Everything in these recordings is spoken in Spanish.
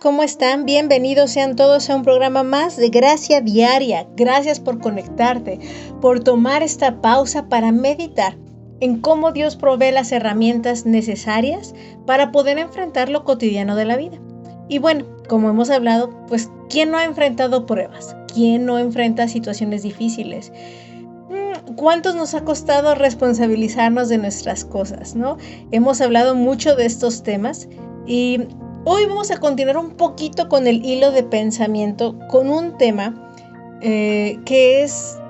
¿cómo están? Bienvenidos sean todos a un programa más de Gracia Diaria. Gracias por conectarte, por tomar esta pausa para meditar en cómo Dios provee las herramientas necesarias para poder enfrentar lo cotidiano de la vida. Y bueno, como hemos hablado, pues ¿quién no ha enfrentado pruebas? ¿Quién no enfrenta situaciones difíciles? Mm, ¿Cuántos nos ha costado responsabilizarnos de nuestras cosas, no? Hemos hablado mucho de estos temas y Hoy vamos a continuar un poquito con el hilo de pensamiento con un tema eh, que es,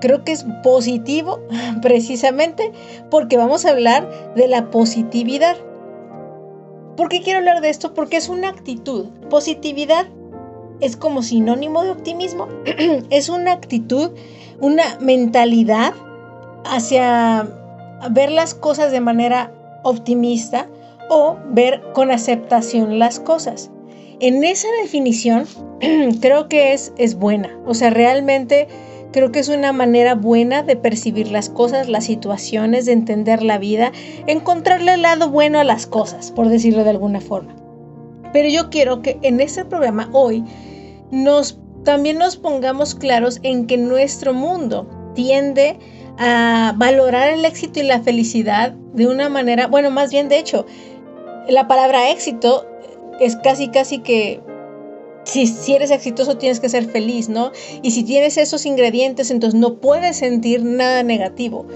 creo que es positivo precisamente porque vamos a hablar de la positividad. ¿Por qué quiero hablar de esto? Porque es una actitud. Positividad es como sinónimo de optimismo. es una actitud, una mentalidad hacia ver las cosas de manera optimista o ver con aceptación las cosas. En esa definición creo que es, es buena, o sea, realmente creo que es una manera buena de percibir las cosas, las situaciones, de entender la vida, encontrarle el lado bueno a las cosas, por decirlo de alguna forma. Pero yo quiero que en este programa hoy nos también nos pongamos claros en que nuestro mundo tiende a valorar el éxito y la felicidad de una manera, bueno, más bien de hecho, la palabra éxito es casi, casi que si, si, eres exitoso tienes que ser feliz, ¿no? Y si tienes esos ingredientes, entonces no puedes sentir nada negativo.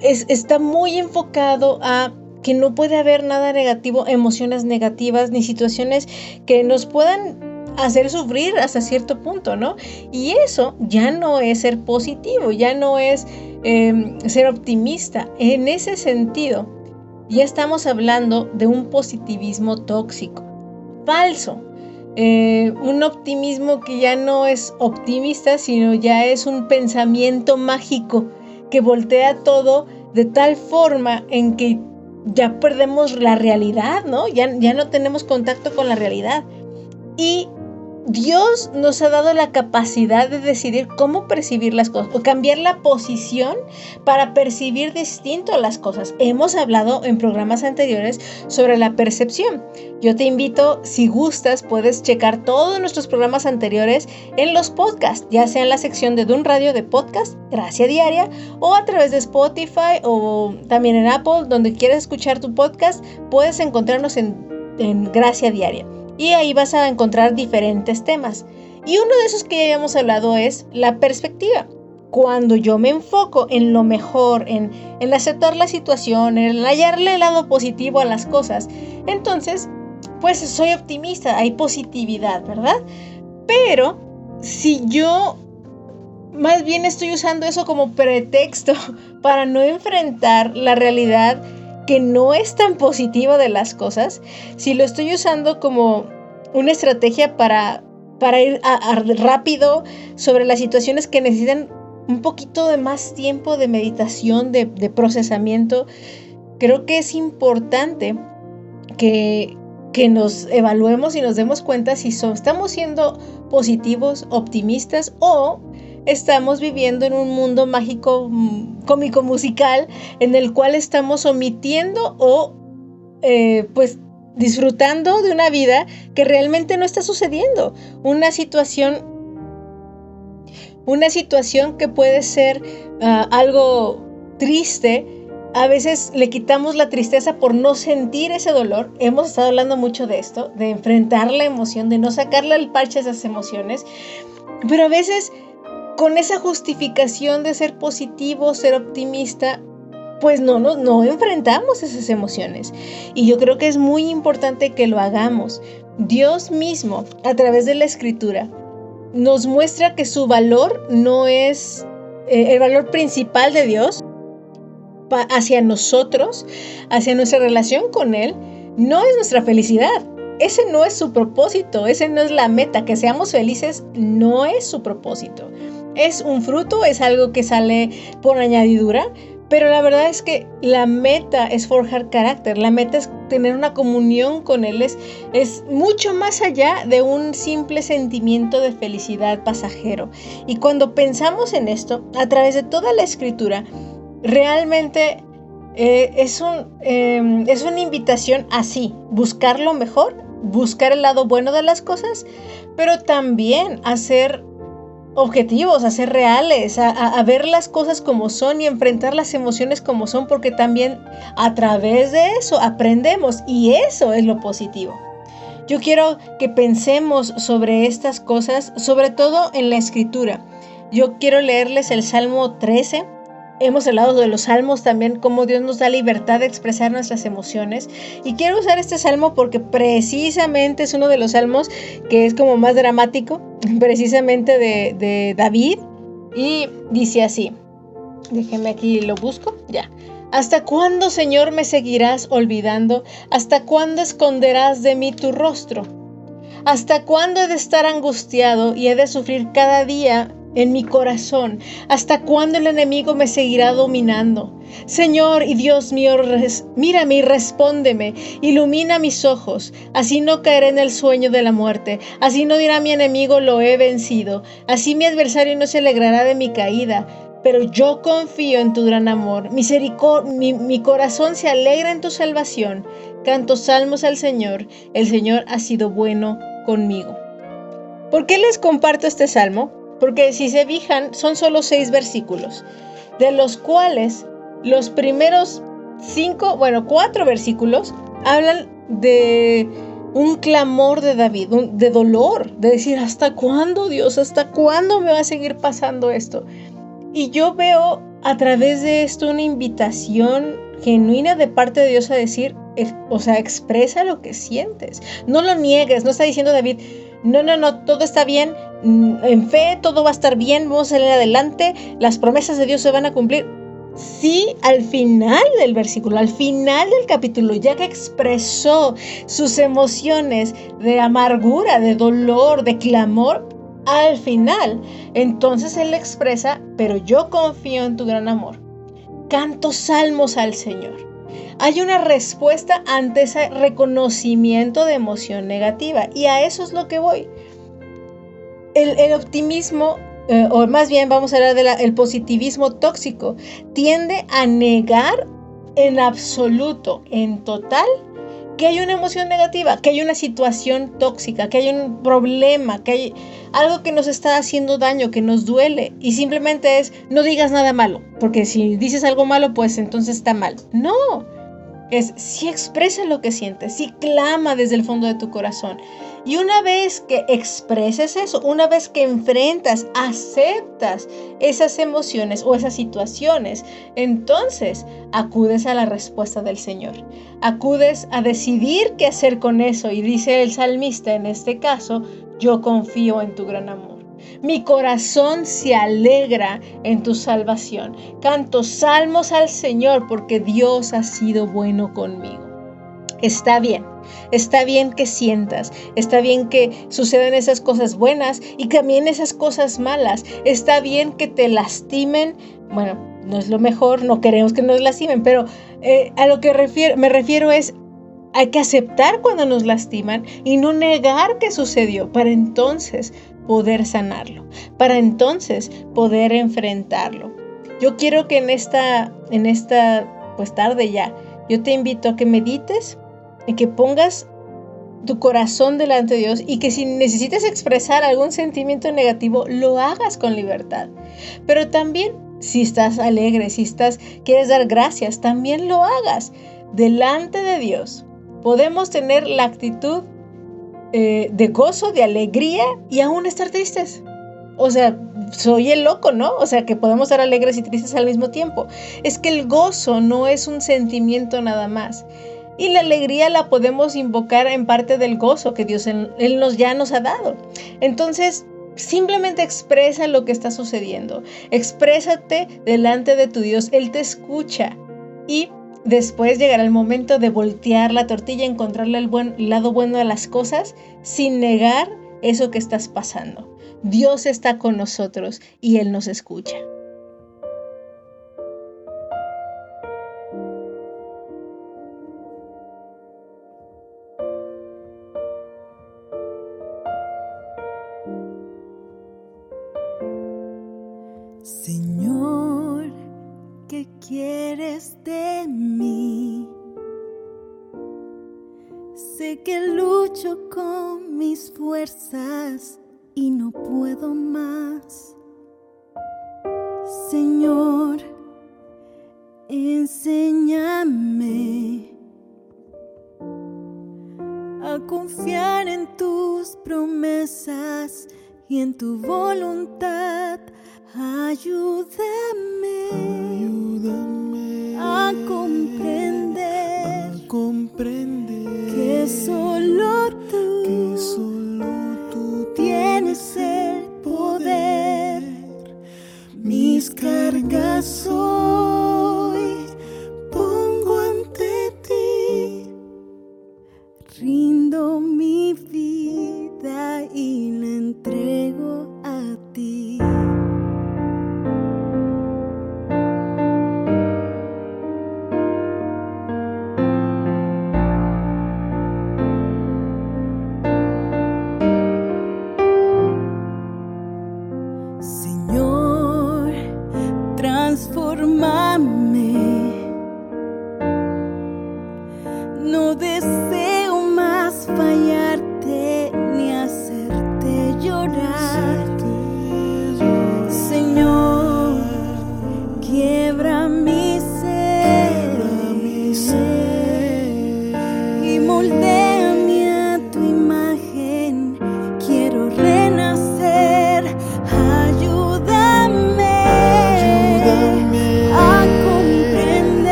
Es, está muy enfocado a que no puede haber nada negativo, emociones negativas, ni situaciones que nos puedan hacer sufrir hasta cierto punto, ¿no? Y eso ya no es ser positivo, ya no es em, ser optimista. En ese sentido, ya estamos hablando de un positivismo tóxico, falso, eh, un optimismo que ya no es optimista, sino ya es un pensamiento mágico que voltea todo de tal forma en que ya perdemos la realidad, ¿no? Ya, ya no tenemos contacto con la realidad. Y Dios nos ha dado la capacidad de decidir cómo percibir las cosas o cambiar la posición para percibir distinto las cosas. Hemos hablado en programas anteriores sobre la percepción. Yo te invito, si gustas, puedes checar todos nuestros programas anteriores en los podcasts, ya sea en la sección de Dun Radio de podcast, Gracia Diaria, o a través de Spotify o también en Apple, donde quieras escuchar tu podcast, puedes encontrarnos en, en Gracia Diaria y ahí vas a encontrar diferentes temas. Y uno de esos que ya habíamos hablado es la perspectiva. Cuando yo me enfoco en lo mejor, en, en aceptar la situación, en hallarle el lado positivo a las cosas, entonces, pues soy optimista, hay positividad, ¿verdad? Pero si yo más bien estoy usando eso como pretexto para no enfrentar la realidad que no es tan positivo de las cosas, si lo estoy usando como una estrategia para, para ir rápido sobre las situaciones que necesitan un poquito de más tiempo de meditación, de, procesamiento, creo que es importante que, que nos evaluemos y nos demos cuenta si estamos siendo positivos, optimistas o estamos viviendo en un mundo mágico, mm, cómico, musical, en el cual estamos omitiendo o eh, pues disfrutando de una vida que realmente no está sucediendo. Una situación, una situación que puede ser ah, algo triste. A veces le quitamos la tristeza por no sentir ese dolor. Hemos estado hablando mucho de esto, de enfrentar la emoción, de no sacarle el parche a esas emociones. Pero a veces con esa justificación de ser positivo, ser optimista, pues no, no, no enfrentamos esas emociones. Y yo creo que es muy importante que lo hagamos. Dios mismo, a través de la escritura, nos muestra que su valor no es eh, el valor principal de Dios hacia nosotros, hacia nuestra relación con Él, no es nuestra felicidad. Ese no es su propósito, ese no es la meta. Que seamos felices no es su propósito. Es un fruto, es algo que sale por añadidura, pero la verdad es que la meta es forjar carácter, la meta es tener una comunión con Él, es, es mucho más allá de un simple sentimiento de felicidad pasajero. Y cuando pensamos en esto, a través de toda la escritura, realmente eh, es, un, em, es una invitación así, buscar lo mejor buscar el lado bueno de las cosas, pero también a ser objetivos, a ser reales, a, ver las cosas como son y enfrentar las emociones como son, porque también a través de eso aprendemos y eso es lo positivo. Yo quiero que pensemos sobre estas cosas, sobre todo en la escritura. Yo quiero leerles el Salmo 13 Hemos hablado de los salmos también, cómo Dios nos da libertad de expresar nuestras emociones. Y quiero usar este salmo porque precisamente es uno de los salmos que es como más dramático, precisamente de, David. Y dice así, déjenme aquí, lo busco, ya. ¿Hasta cuándo, Señor, me seguirás olvidando? ¿Hasta cuándo esconderás de mí tu rostro? ¿Hasta cuándo he de estar angustiado y he de sufrir cada día en mi corazón. ¿Hasta cuándo el enemigo me seguirá dominando? Señor y Dios mío, mírame y respóndeme, ilumina mis ojos, así no caeré en el sueño de la muerte, así no dirá mi enemigo lo he vencido, así mi adversario no se alegrará de mi caída. Pero yo confío en tu gran amor, mi, mi corazón se alegra en tu salvación. Canto salmos al Señor, el Señor ha sido bueno conmigo. ¿Por qué les comparto este salmo? Porque si se fijan, son solo seis versículos, de los cuales los primeros cinco, bueno, cuatro versículos hablan de un clamor de David, de dolor, de decir, ¿hasta cuándo Dios? ¿Hasta cuándo me va a seguir pasando esto? Y yo veo a través de esto una invitación genuina de parte de Dios a decir, o sea, expresa lo que sientes. No lo niegues, no está diciendo David, no, no, no, todo está bien, en fe todo va a estar bien, vamos a salir adelante, las promesas de Dios se van a cumplir. Sí, al final del versículo, al final del capítulo, ya que expresó sus emociones de amargura, de dolor, de clamor, al final, entonces él expresa, pero yo confío en tu gran amor. Canto salmos al Señor hay una respuesta ante ese reconocimiento de emoción negativa y a eso es lo que voy. El, optimismo, eh, o más bien vamos a hablar del positivismo tóxico, tiende a negar en absoluto, en total, que hay una emoción negativa, que hay una situación tóxica, que hay un problema, que hay algo que nos está haciendo daño, que nos duele. Y simplemente es, no digas nada malo, porque si dices algo malo, pues entonces está mal. No, es si expresa lo que sientes, si clama desde el fondo de tu corazón. Y una vez que expreses eso, una vez que enfrentas, aceptas esas emociones o esas situaciones, entonces acudes a la respuesta del Señor. Acudes a decidir qué hacer con eso. Y dice el salmista en este caso, yo confío en tu gran amor. Mi corazón se alegra en tu salvación. Canto salmos al Señor porque Dios ha sido bueno conmigo. Está bien, está bien que sientas, está bien que sucedan esas cosas buenas y también esas cosas malas. Está bien que te lastimen. Bueno, no es lo mejor, no queremos que nos lastimen, pero eh, a lo que me refiero es hay que aceptar cuando nos lastiman y no negar que sucedió para entonces poder sanarlo, para entonces poder enfrentarlo. Yo quiero que en esta, en esta pues tarde ya, yo te invito a que medites que pongas tu corazón delante de Dios y que si necesitas expresar algún sentimiento negativo, lo hagas con libertad. Pero también si estás alegre, si estás quieres dar gracias, también lo hagas delante de Dios. Podemos tener la actitud eh, de gozo, de alegría y aún estar tristes. O sea, soy el loco, ¿no? O sea, que podemos ser alegres y tristes al mismo tiempo. Es que el gozo no es un sentimiento nada más. Y la alegría la podemos invocar en parte del gozo que Dios Él nos ya nos ha dado. Entonces, simplemente expresa lo que está sucediendo. Exprésate delante de tu Dios. Él te escucha. Y Después llegará el momento de voltear la tortilla, encontrarle el buen lado bueno de las cosas sin negar eso que estás pasando. Dios está con nosotros y Él nos escucha. descarga sua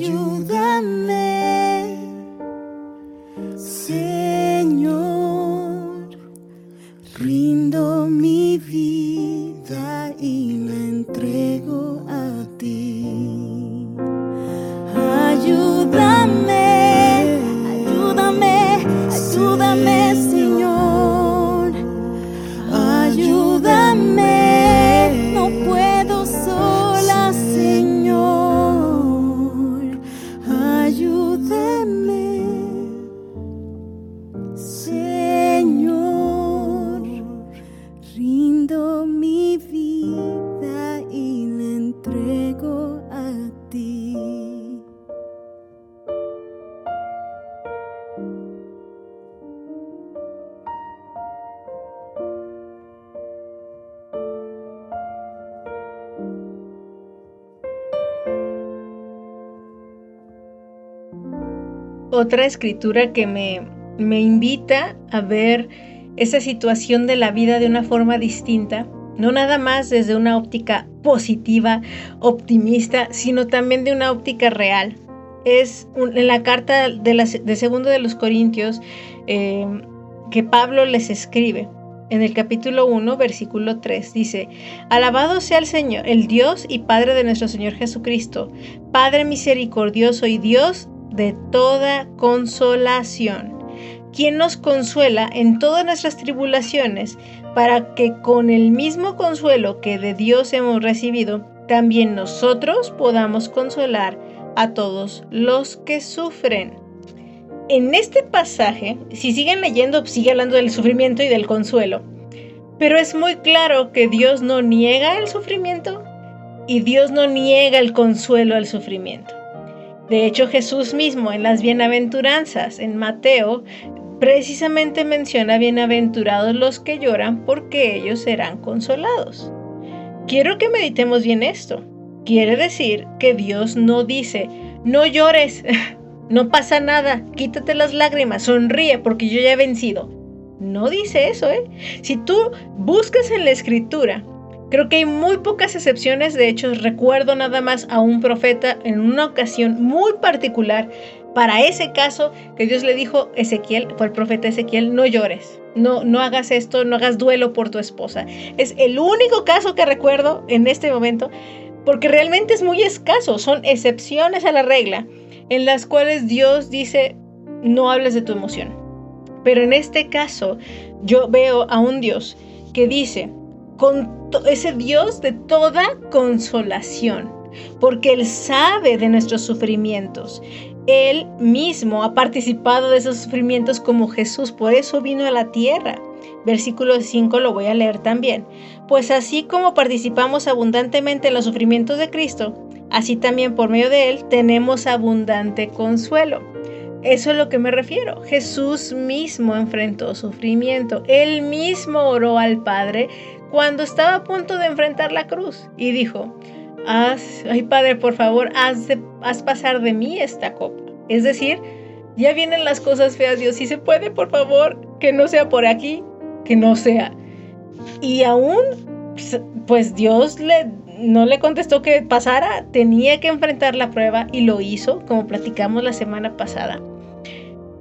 you otra escritura que me, me invita a ver esa situación de la vida de una forma distinta, no nada más desde una óptica positiva, optimista, sino también de una óptica real. Es un, en la carta de, la, de, Segundo de los Corintios eh, que Pablo les escribe. En el capítulo 1, versículo 3 dice, Alabado sea el Señor, el Dios y Padre de nuestro Señor Jesucristo, Padre misericordioso y Dios de toda consolación, quien nos consuela en todas nuestras tribulaciones, para que con el mismo consuelo que de Dios hemos recibido, también nosotros podamos consolar a todos los que sufren. En este pasaje, si siguen leyendo, sigue hablando del sufrimiento y del consuelo, pero es muy claro que Dios no niega el sufrimiento y Dios no niega el consuelo al sufrimiento. De hecho, Jesús mismo en las bienaventuranzas, en Mateo, precisamente menciona bienaventurados los que lloran porque ellos serán consolados. Quiero que meditemos bien esto. Quiere decir que Dios no dice, no llores, no pasa nada, quítate las lágrimas, sonríe porque yo ya he vencido. No dice eso, ¿eh? Si tú buscas en la escritura Creo que hay muy pocas excepciones, de hecho recuerdo nada más a un profeta en una ocasión muy particular para ese caso que Dios le dijo, Ezequiel, fue el profeta Ezequiel, no llores, no, no hagas esto, no hagas duelo por tu esposa. Es el único caso que recuerdo en este momento, porque realmente es muy escaso, son excepciones a la regla en las cuales Dios dice, no hables de tu emoción. Pero en este caso yo veo a un Dios que dice, con ese Dios de toda consolación, porque Él sabe de nuestros sufrimientos. Él mismo ha participado de esos sufrimientos como Jesús, por eso vino a la tierra. Versículo 5 lo voy a leer también. Pues así como participamos abundantemente en los sufrimientos de Cristo, así también por medio de Él tenemos abundante consuelo. Eso es lo que me refiero. Jesús mismo enfrentó sufrimiento. Él mismo oró al Padre cuando estaba a punto de enfrentar la cruz y dijo, haz, ay Padre, por favor, haz, haz pasar de mí esta copa. Es decir, ya vienen las cosas feas, Dios, si se puede, por favor, que no sea por aquí, que no sea. Y aún, pues Dios no le contestó que pasara, tenía que enfrentar la prueba y lo hizo, como platicamos la semana pasada.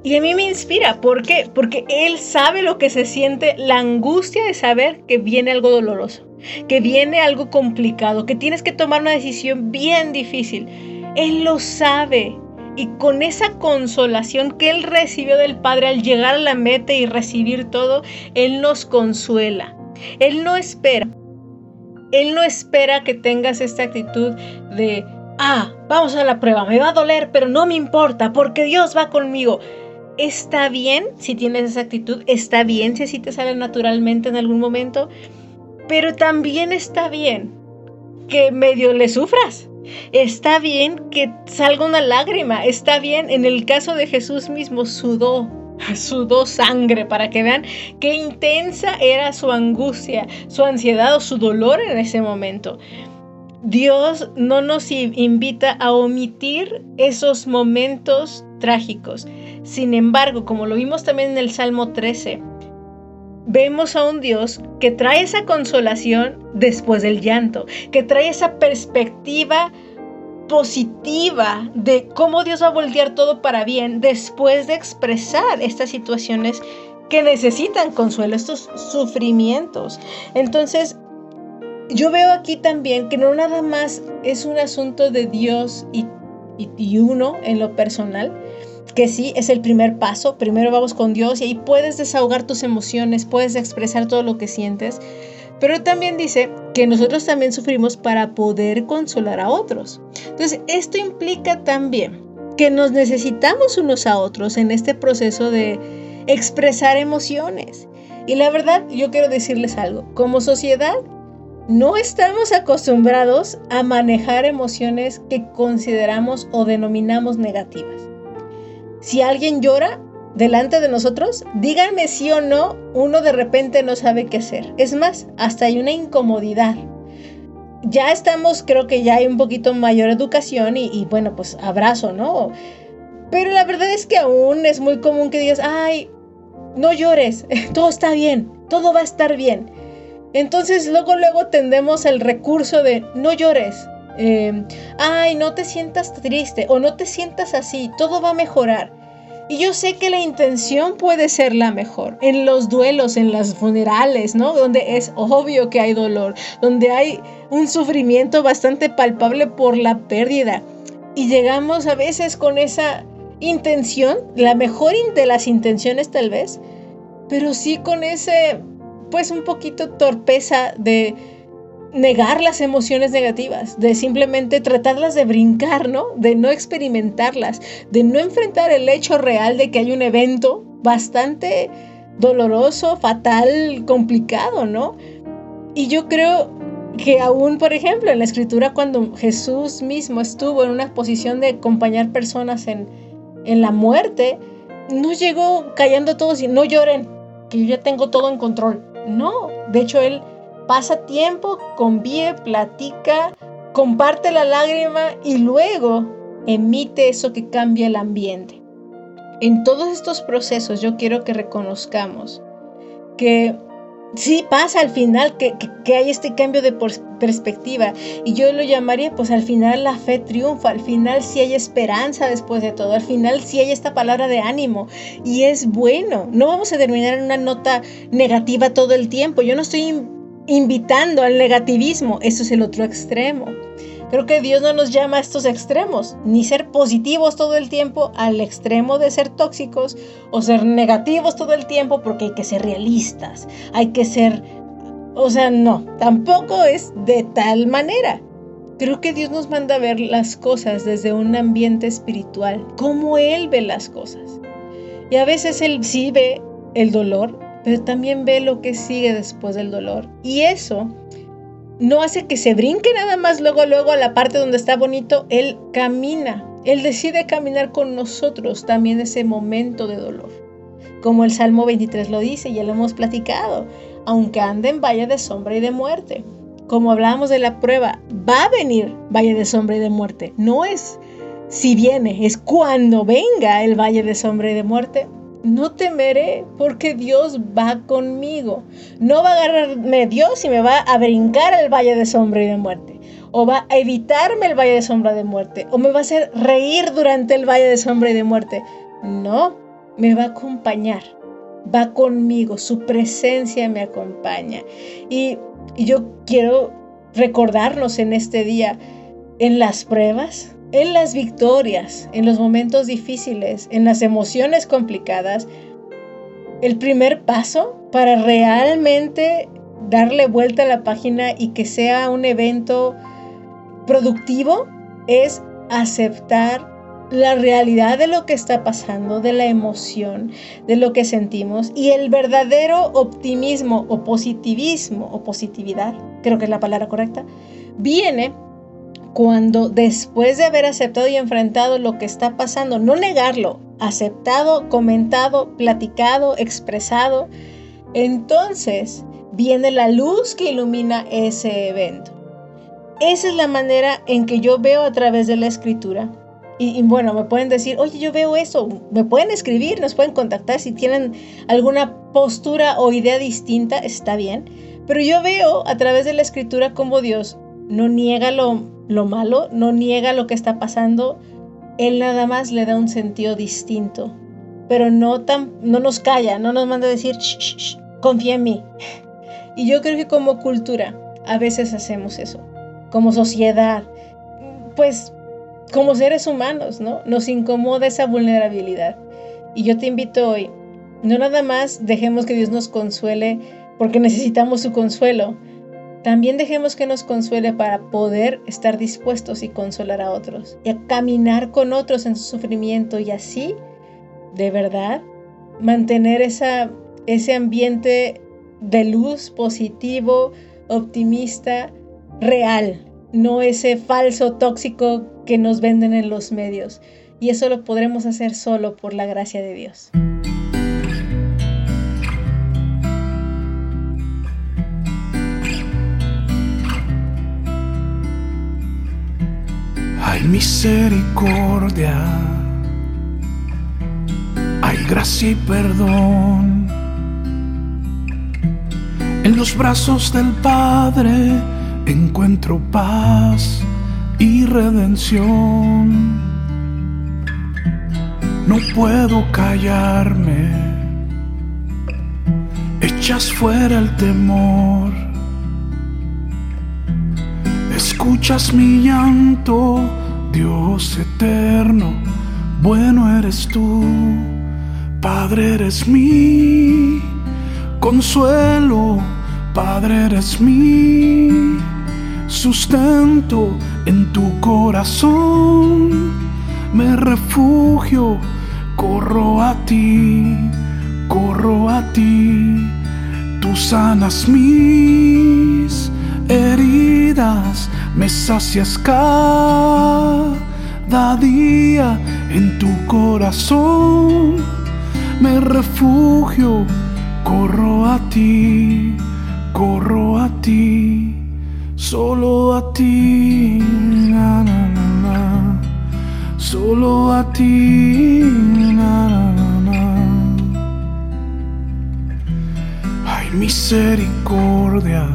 Y a mí me inspira, ¿por qué? Porque él sabe lo que se siente, la angustia de saber que viene algo doloroso, que viene algo complicado, que tienes que tomar una decisión bien difícil. Él lo sabe. Y con esa consolación que él recibió del Padre al llegar a la meta y recibir todo, él nos consuela. Él no espera. Él no espera que tengas esta actitud de, ah, vamos a la prueba, me va a doler, pero no me importa, porque Dios va conmigo está bien si tienes esa actitud, está bien si así te sale naturalmente en algún momento, pero también está bien que medio le sufras. Está bien que salga una lágrima, está bien, en el caso de Jesús mismo sudó, sudó sangre para que vean qué intensa era su angustia, su ansiedad o su dolor en ese momento. Dios no nos invita a omitir esos momentos trágicos. Sin embargo, como lo vimos también en el Salmo 13, vemos a un Dios que trae esa consolación después del llanto, que trae esa perspectiva positiva de cómo Dios va a voltear todo para bien después de expresar estas situaciones que necesitan consuelo, estos sufrimientos. Entonces, yo veo aquí también que no nada más es un asunto de Dios y, uno en lo personal, que sí es el primer paso, primero vamos con Dios y ahí puedes desahogar tus emociones, puedes expresar todo lo que sientes, pero también dice que nosotros también sufrimos para poder consolar a otros. Entonces, esto implica también que nos necesitamos unos a otros en este proceso de expresar emociones. Y la verdad, yo quiero decirles algo, como sociedad no estamos acostumbrados a manejar emociones que consideramos o denominamos negativas. Si alguien llora delante de nosotros, díganme sí o no, uno de repente no sabe qué hacer. Es más, hasta hay una incomodidad. Ya estamos, creo que ya hay un poquito mayor educación y, bueno, pues abrazo, ¿no? Pero la verdad es que aún es muy común que digas, ay, no llores, todo está bien, todo va a estar bien. Entonces luego, luego tendemos el recurso de no llores. Em, ay, no te sientas triste o no te sientas así, todo va a mejorar. Y yo sé que la intención puede ser la mejor. En los duelos, en las funerales, ¿no? Donde es obvio que hay dolor, donde hay un sufrimiento bastante palpable por la pérdida. Y llegamos a veces con esa intención, la mejor de las intenciones tal vez, pero sí con ese, pues un poquito torpeza de negar las emociones negativas, de simplemente tratarlas de brincar, ¿no? De no experimentarlas, de no enfrentar el hecho real de que hay un evento bastante doloroso, fatal, complicado, ¿no? Y yo creo que aún, por ejemplo, en la escritura, cuando Jesús mismo estuvo en una posición de acompañar personas en, en la muerte, no llegó callando a todos y no lloren, que yo ya tengo todo en control. No, de hecho, él pasa tiempo, convive, platica, comparte la lágrima y luego emite eso que cambia el ambiente. En todos estos procesos yo quiero que reconozcamos que sí pasa al final que, hay este cambio de perspectiva y yo lo llamaría pues al final la fe triunfa, al final sí hay esperanza después de todo, al final sí hay esta palabra de ánimo y es bueno, no vamos a terminar en una nota negativa todo el tiempo, yo no estoy invitando al negativismo, eso es el otro extremo. Creo que Dios no nos llama a estos extremos, ni ser positivos todo el tiempo al extremo de ser tóxicos o ser negativos todo el tiempo porque hay que ser realistas, hay que ser... O sea, no, tampoco es de tal manera. Creo que Dios nos manda a ver las cosas desde un ambiente espiritual, como Él ve las cosas. Y a veces Él sí ve el dolor, pero también ve lo que sigue después del dolor. Y eso no hace que se brinque nada más luego, luego a la parte donde está bonito, Él camina, Él decide caminar con nosotros también ese momento de dolor. Como el Salmo 23 lo dice, ya lo hemos platicado, aunque ande en valle de sombra y de muerte. Como hablábamos de la prueba, va a venir valle de sombra y de muerte. No es si viene, es cuando venga el valle de sombra y de muerte, no temeré porque Dios va conmigo. No va a agarrarme Dios y me va a brincar el valle de sombra y de muerte. O va a evitarme el valle de sombra de muerte. O me va a hacer reír durante el valle de sombra y de muerte. No, me va a acompañar. Va conmigo. Su presencia me acompaña. Y, y yo quiero recordarnos en este día, en las pruebas, en las victorias, en los momentos difíciles, en las emociones complicadas, el primer paso para realmente darle vuelta a la página y que sea un evento productivo es aceptar la realidad de lo que está pasando, de la emoción, de lo que sentimos y el verdadero optimismo o positivismo o positividad, creo que es la palabra correcta, viene cuando después de haber aceptado y enfrentado lo que está pasando, no negarlo, aceptado, comentado, platicado, expresado, entonces viene la luz que ilumina ese evento. Esa es la manera en que yo veo a través de la escritura. Y, bueno, me pueden decir, oye, yo veo eso, me pueden escribir, nos pueden contactar si tienen alguna postura o idea distinta, está bien. Pero yo veo a través de la escritura como Dios no niega lo lo malo, no niega lo que está pasando, Él nada más le da un sentido distinto, pero no, tan, no nos calla, no nos manda a decir, confía en mí. Y yo creo que como cultura a veces hacemos eso, como sociedad, pues como seres humanos, ¿no? Nos incomoda esa vulnerabilidad. Y yo te invito hoy, no nada más dejemos que Dios nos consuele porque necesitamos su consuelo, también dejemos que nos consuele para poder estar dispuestos y consolar a otros y a caminar con otros en su sufrimiento y así, de verdad, mantener esa, ese ambiente de luz positivo, optimista, real, no ese falso tóxico que nos venden en los medios. Y eso lo podremos hacer solo por la gracia de Dios. Misericordia, hay gracia y perdón. En los brazos del Padre encuentro paz y redención. No puedo callarme, echas fuera el temor. Escuchas mi llanto Dios eterno, bueno eres tú, Padre eres mi consuelo, Padre eres mi sustento en tu corazón, me refugio, corro a ti, corro a ti, tú sanas mis heridas, me sacias cada día en tu corazón. Me refugio, corro a ti, corro a ti, solo a ti, na, na, na, solo a ti, Hay misericordia,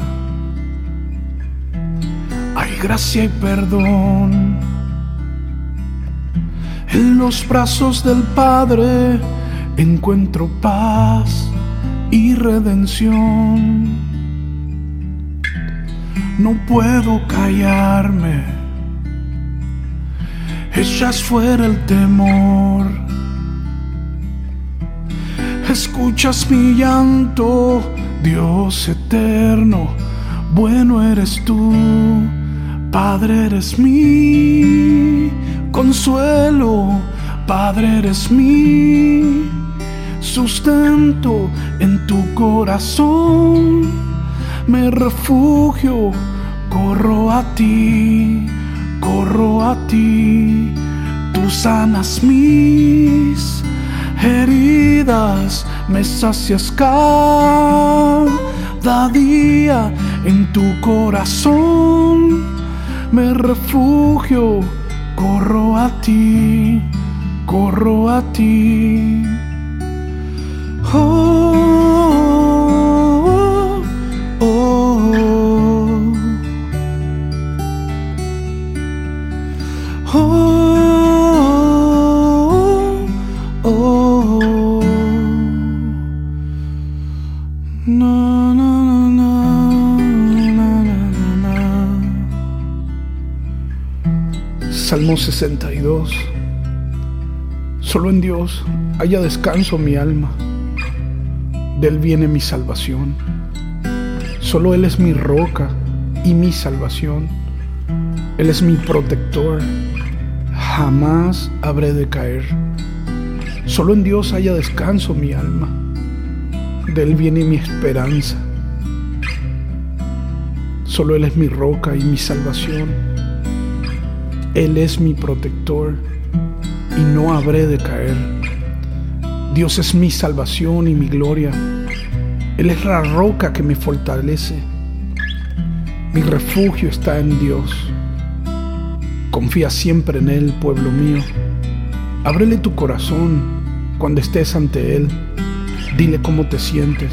gracia y perdón en los brazos del Padre encuentro paz y redención. No puedo callarme, echas fuera el temor. Escuchas mi llanto, Dios eterno, bueno eres tú, Padre eres mí consuelo, Padre eres mi sustento. En tu corazón, me refugio, corro a ti, corro a ti, tú sanas mis heridas, me sacias cada día. En tu corazón, me refugio corro a ti, corro a ti. Oh, Salmo 62. Solo en Dios haya descanso mi alma. De Él viene mi salvación. Solo Él es mi roca y mi salvación. Él es mi protector. Jamás habré de caer. Solo en Dios haya descanso mi alma. De Él viene mi esperanza. Solo Él es mi roca y mi salvación. Él es mi protector y no habré de caer. Dios es mi salvación y mi gloria. Él es la roca que me fortalece. Mi refugio está en Dios. Confía siempre en Él, pueblo mío. Ábrele tu corazón cuando estés ante Él. Dile cómo te sientes,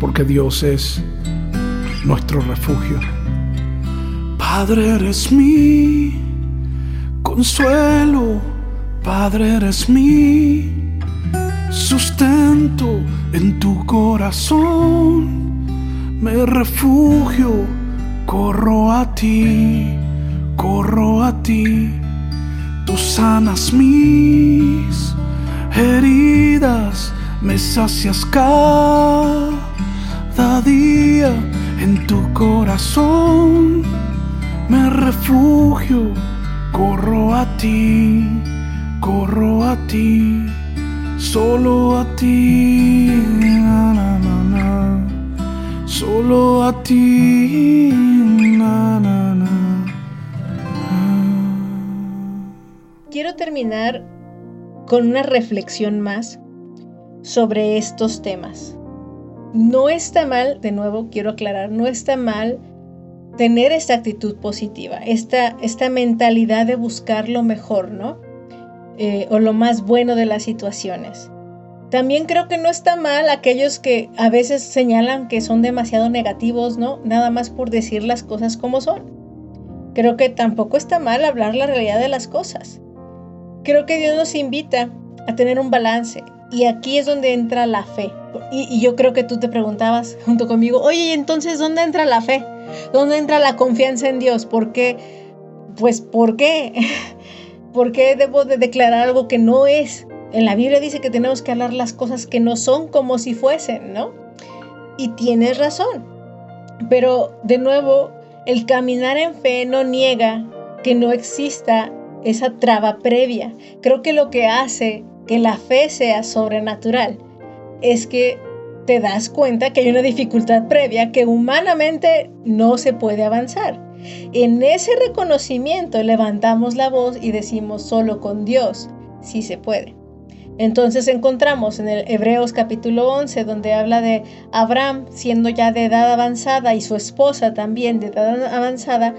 porque Dios es nuestro refugio. Padre eres mi consuelo, Padre eres mi sustento en tu corazón. Me refugio, corro a ti, corro a ti. Tú sanas mis heridas, me sacias cada día en tu corazón. Me refugio, corro a ti, corro a ti, solo a ti, na, na, na, solo a ti. Quiero terminar con una reflexión más sobre estos temas. No está mal, de nuevo quiero aclarar, no está mal tener esta actitud positiva, esta, esta mentalidad de buscar lo mejor, ¿no? Eh, o lo más bueno de las situaciones. También creo que no está mal aquellos que a veces señalan que son demasiado negativos, ¿no? Nada más por decir las cosas como son. Creo que tampoco está mal hablar la realidad de las cosas. Creo que Dios nos invita a tener un balance y aquí es donde entra la fe. Y, y yo creo que tú te preguntabas junto conmigo, oye, ¿y entonces dónde entra la fe? ¿Dónde entra la confianza en Dios? ¿Por qué? Pues, ¿por qué? por qué debo de declarar algo que no es? En la Biblia dice que tenemos que hablar las cosas que no son como si fuesen, ¿no? Y tienes razón. Pero de nuevo, el caminar en fe no niega que no exista esa traba previa. Creo que lo que hace que la fe sea sobrenatural es que te das cuenta que hay una dificultad previa que humanamente no se puede avanzar. En ese reconocimiento levantamos la voz y decimos solo con Dios sí se puede. Entonces encontramos en el Hebreos capítulo 11 donde habla de Abraham siendo ya de edad avanzada y su esposa también de edad avanzada,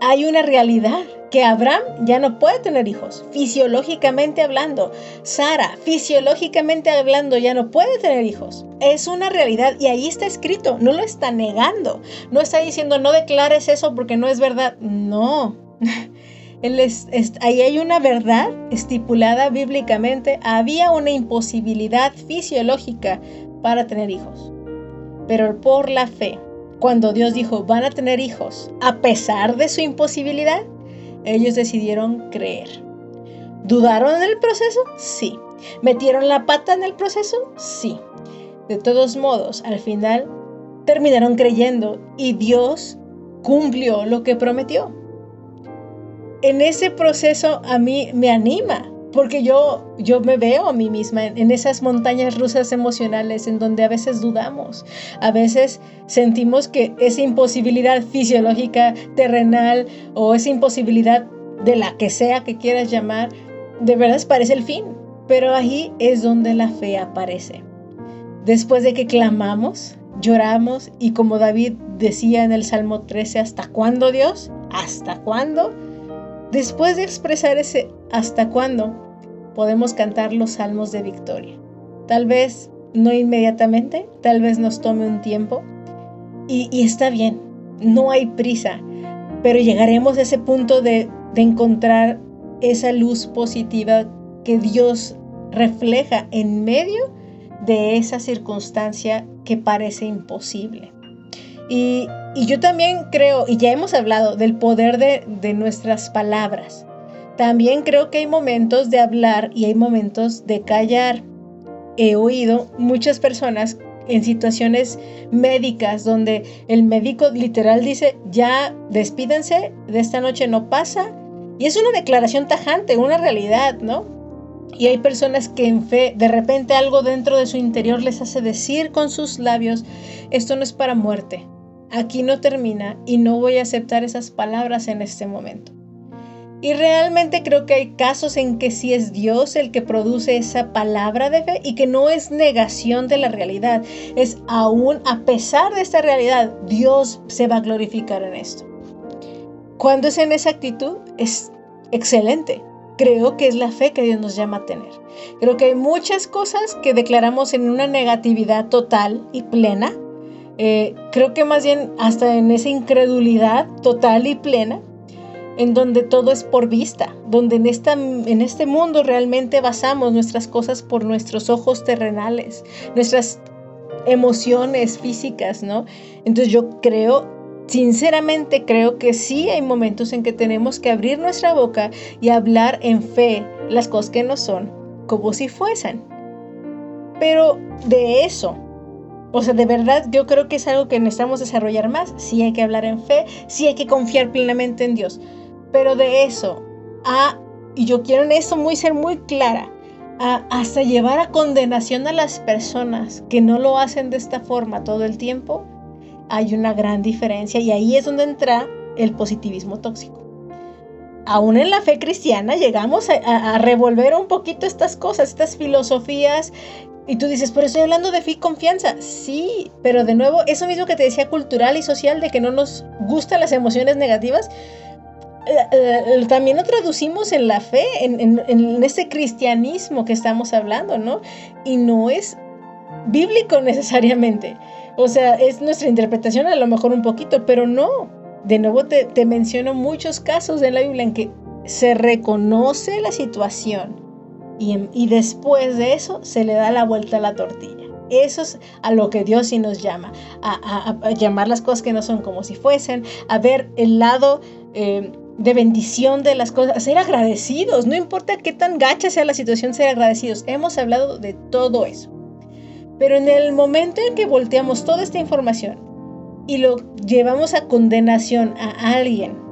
hay una realidad que Abraham ya no puede tener hijos, fisiológicamente hablando. Sara, fisiológicamente hablando, ya no puede tener hijos. Es una realidad y ahí está escrito, no lo está negando. No está diciendo no declares eso porque no es verdad. No. ahí hay una verdad estipulada bíblicamente. Había una imposibilidad fisiológica para tener hijos. Pero por la fe, cuando Dios dijo van a tener hijos, a pesar de su imposibilidad, ellos decidieron creer. ¿Dudaron en el proceso? Sí. ¿Metieron la pata en el proceso? Sí. De todos modos, al final terminaron creyendo y Dios cumplió lo que prometió. En ese proceso a mí me anima, porque yo, yo me veo a mí misma en, en, esas montañas rusas emocionales en donde a veces dudamos, a veces sentimos que esa imposibilidad fisiológica, terrenal o esa imposibilidad de la que sea que quieras llamar, de verdad parece el fin, pero ahí es donde la fe aparece. Después de que clamamos, lloramos y como David decía en el Salmo 13, ¿hasta cuándo Dios? ¿Hasta cuándo? Después de expresar ese hasta cuándo, podemos cantar los salmos de victoria. Tal vez no inmediatamente, tal vez nos tome un tiempo, y, está bien, no hay prisa, pero llegaremos a ese punto de, de encontrar esa luz positiva que Dios refleja en medio de esa circunstancia que parece imposible. Y, yo también creo, y ya hemos hablado del poder de, nuestras palabras, también creo que hay momentos de hablar y hay momentos de callar. He oído muchas personas en situaciones médicas donde el médico literal dice, ya despídense, de esta noche no pasa. Y es una declaración tajante, una realidad, ¿no? Y hay personas que en fe, de repente algo dentro de su interior les hace decir con sus labios, esto no es para muerte, aquí no termina y no voy a aceptar esas palabras en este momento. Y realmente creo que hay casos en que sí es Dios el que produce esa palabra de fe y que no es negación de la realidad. Es aún a pesar de esta realidad, Dios se va a glorificar en esto. Cuando es en esa actitud, es excelente. Creo que es la fe que Dios nos llama a tener. Creo que hay muchas cosas que declaramos en una negatividad total y plena. Eh, creo que más bien hasta en esa incredulidad total y plena en donde todo es por vista, donde en, esta, en este mundo realmente basamos nuestras cosas por nuestros ojos terrenales, nuestras emociones físicas, ¿no? Entonces yo creo, sinceramente creo que sí hay momentos en que tenemos que abrir nuestra boca y hablar en fe las cosas que no son, como si fuesen. Pero de eso, o sea, de verdad yo creo que es algo que necesitamos desarrollar más. Sí hay que hablar en fe, sí hay que confiar plenamente en Dios. Pero de eso a, y yo quiero en eso muy ser muy clara, a, hasta llevar a condenación a las personas que no lo hacen de esta forma todo el tiempo, hay una gran diferencia y ahí es donde entra el positivismo tóxico. Aún en la fe cristiana llegamos a, a revolver un poquito estas cosas, estas filosofías y tú dices, pero estoy hablando de y confianza. Sí, pero de nuevo, eso mismo que te decía cultural y social de que no nos gustan las emociones negativas, eh, eh, también lo traducimos en la fe, en, ese cristianismo que estamos hablando, ¿no? Y no es bíblico necesariamente. O sea, es nuestra interpretación a lo mejor un poquito, pero no. De nuevo te, te menciono muchos casos en la Biblia en que se reconoce la situación y, después de eso se le da la vuelta a la tortilla. Eso es a lo que Dios sí nos llama, a, a, a llamar las cosas que no son como si fuesen, a ver el lado eh, de bendición de las cosas, ser agradecidos, no importa qué tan gacha sea la situación, ser agradecidos. Hemos hablado de todo eso. Pero en el momento en que volteamos toda esta información y lo llevamos a condenación a alguien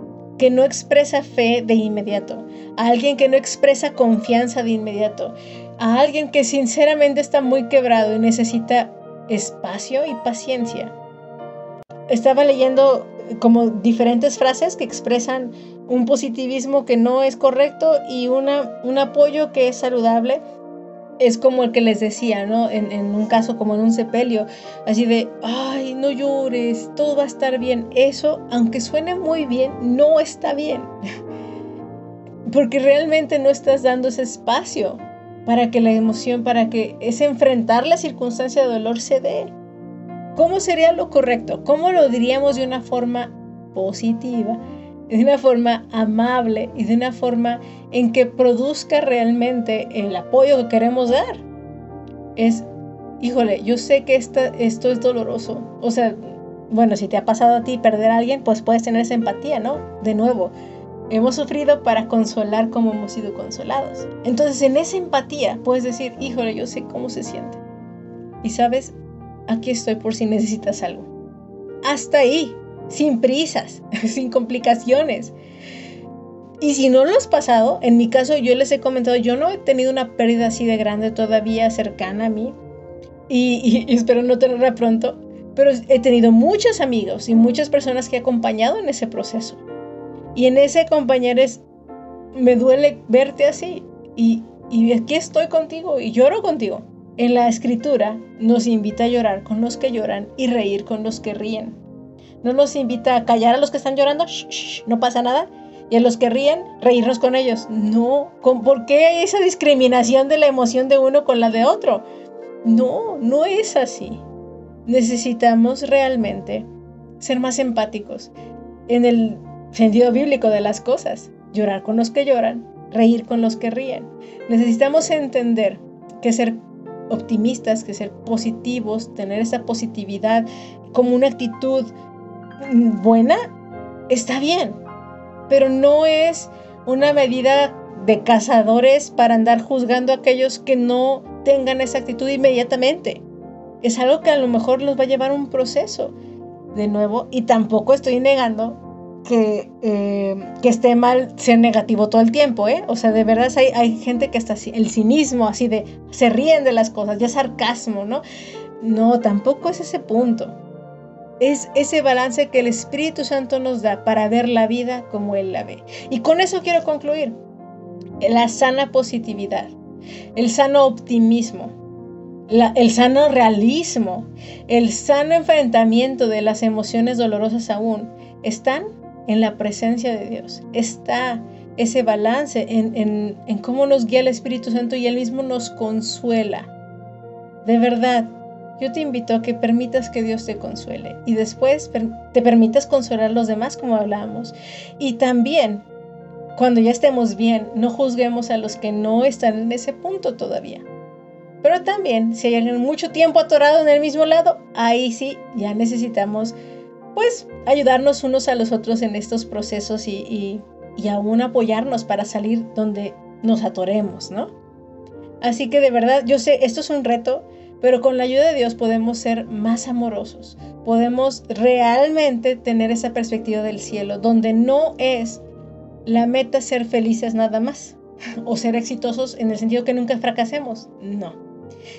que no expresa fe de inmediato, a alguien que no expresa confianza de inmediato, a alguien que sinceramente está muy quebrado y necesita espacio y paciencia. Estaba leyendo como diferentes frases que expresan un positivismo que no es correcto y una, un apoyo que es saludable. Es como el que les decía, ¿no? En, en, un caso como en un sepelio, así de, ay, no llores, todo va a estar bien. Eso, aunque suene muy bien, no está bien. Porque realmente no estás dando ese espacio para que la emoción, para que ese enfrentar la circunstancia de dolor se dé. ¿Cómo sería lo correcto? ¿Cómo lo diríamos de una forma positiva, de una forma amable y de una forma en que produzca realmente el apoyo que queremos dar? Es, híjole, yo sé que esta, esto es doloroso. O sea, bueno, si te ha pasado a ti perder a alguien, pues puedes tener esa empatía, ¿no? De nuevo, hemos sufrido para consolar como hemos sido consolados. Entonces, en esa empatía puedes decir, híjole, yo sé cómo se siente. Y sabes, aquí estoy por si necesitas algo. Hasta ahí, sin prisas, sin complicaciones. Y si no lo has pasado, en mi caso yo les he comentado, yo no he tenido una pérdida así de grande todavía cercana a mí y, espero no tenerla pronto, pero he tenido muchos amigos y muchas personas que he acompañado en ese proceso. Y en ese es me duele verte así y aquí estoy contigo y lloro contigo. En la escritura nos invita a llorar con los que lloran y reír con los que ríen. No nos invita a callar a los que están llorando, no pasa nada, y a los que ríen, reírnos con ellos. No, ¿por qué esa discriminación de la emoción de uno con la de otro? No, no es así. Necesitamos realmente ser más empáticos en el sentido bíblico de las cosas. Llorar con los que lloran, reír con los que ríen. Necesitamos entender que ser optimistas, que ser positivos, tener esa positividad como una actitud buena, está bien, pero no es una medida de cazadores para andar juzgando a aquellos que no tengan esa actitud inmediatamente. Es algo que a lo mejor los va a llevar un proceso de nuevo y tampoco estoy negando que, eh, que, esté mal ser negativo todo el tiempo, ¿eh? O sea, de verdad hay, hay gente que está así, el cinismo, así de se ríen de las cosas, ya sarcasmo, ¿no? No, tampoco es ese punto. Es ese balance que el Espíritu Santo nos da para ver la vida como Él la ve. Y con eso quiero concluir. La sana positividad, el sano optimismo, el sano realismo, el sano enfrentamiento de las emociones dolorosas aún, están en la presencia de Dios. Está ese balance en, cómo nos guía el Espíritu Santo y Él mismo nos consuela. De verdad, yo te invito a que permitas que Dios te consuele y después te permitas consolar a los demás como hablábamos. Y también, cuando ya estemos bien, no juzguemos a los que no están en ese punto todavía. Pero también, si hay alguien mucho tiempo atorado en el mismo lado, ahí sí, ya necesitamos pues ayudarnos unos a los otros en estos procesos y, y, aún apoyarnos para salir donde nos atoremos, ¿no? Así que de verdad, yo sé, esto es un reto, pero con la ayuda de Dios podemos ser más amorosos, podemos realmente tener esa perspectiva del cielo, donde no es la meta ser felices nada más, o ser exitosos en el sentido que nunca fracasemos, no.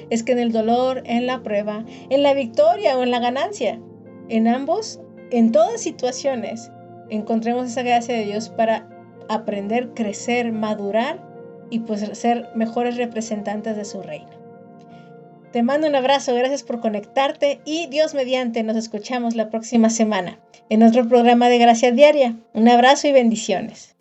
Es que en el dolor, en la prueba, en la victoria o en la ganancia, en ambos, en todas situaciones, encontremos esa gracia de Dios para aprender, crecer, madurar y pues ser mejores representantes de su reino. Te mando un abrazo, gracias por conectarte y Dios mediante nos escuchamos la próxima semana en otro programa de Gracia Diaria. Un abrazo y bendiciones.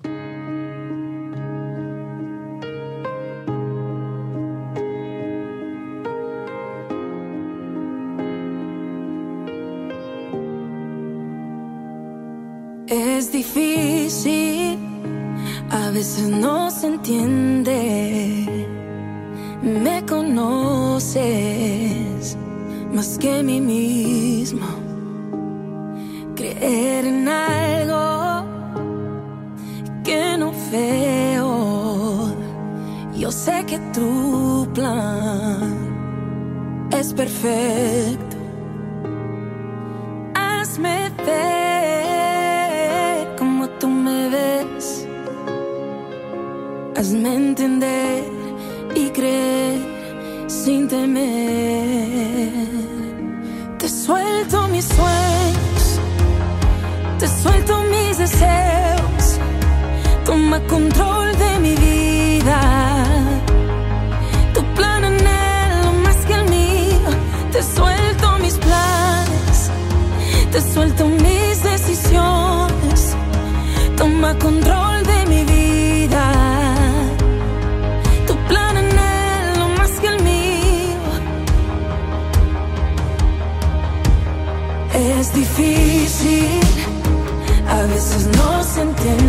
Es difícil, a veces no se entiende. Me conoces más que mí mismo. Creer en algo que no veo. Yo sé que tu plan es perfecto. Hazme ver como tú me ves. Hazme entender y creer sin temer. Te suelto mis sueños, te suelto mis deseos. Toma control de mi vida. Tu plan anhelo más que el mío. Te suelto mis planes, te suelto mis decisiones. Toma control difícil, a veces no se.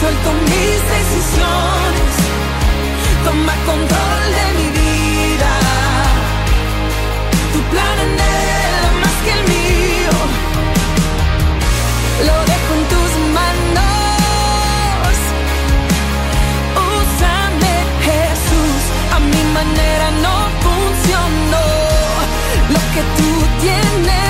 Suelto mis decisiones. Toma control de mi vida. Tu plan anhelo más que el mío. Lo dejo en tus manos. Úsame, Jesús. A mi manera no funcionó. Lo que tú tienes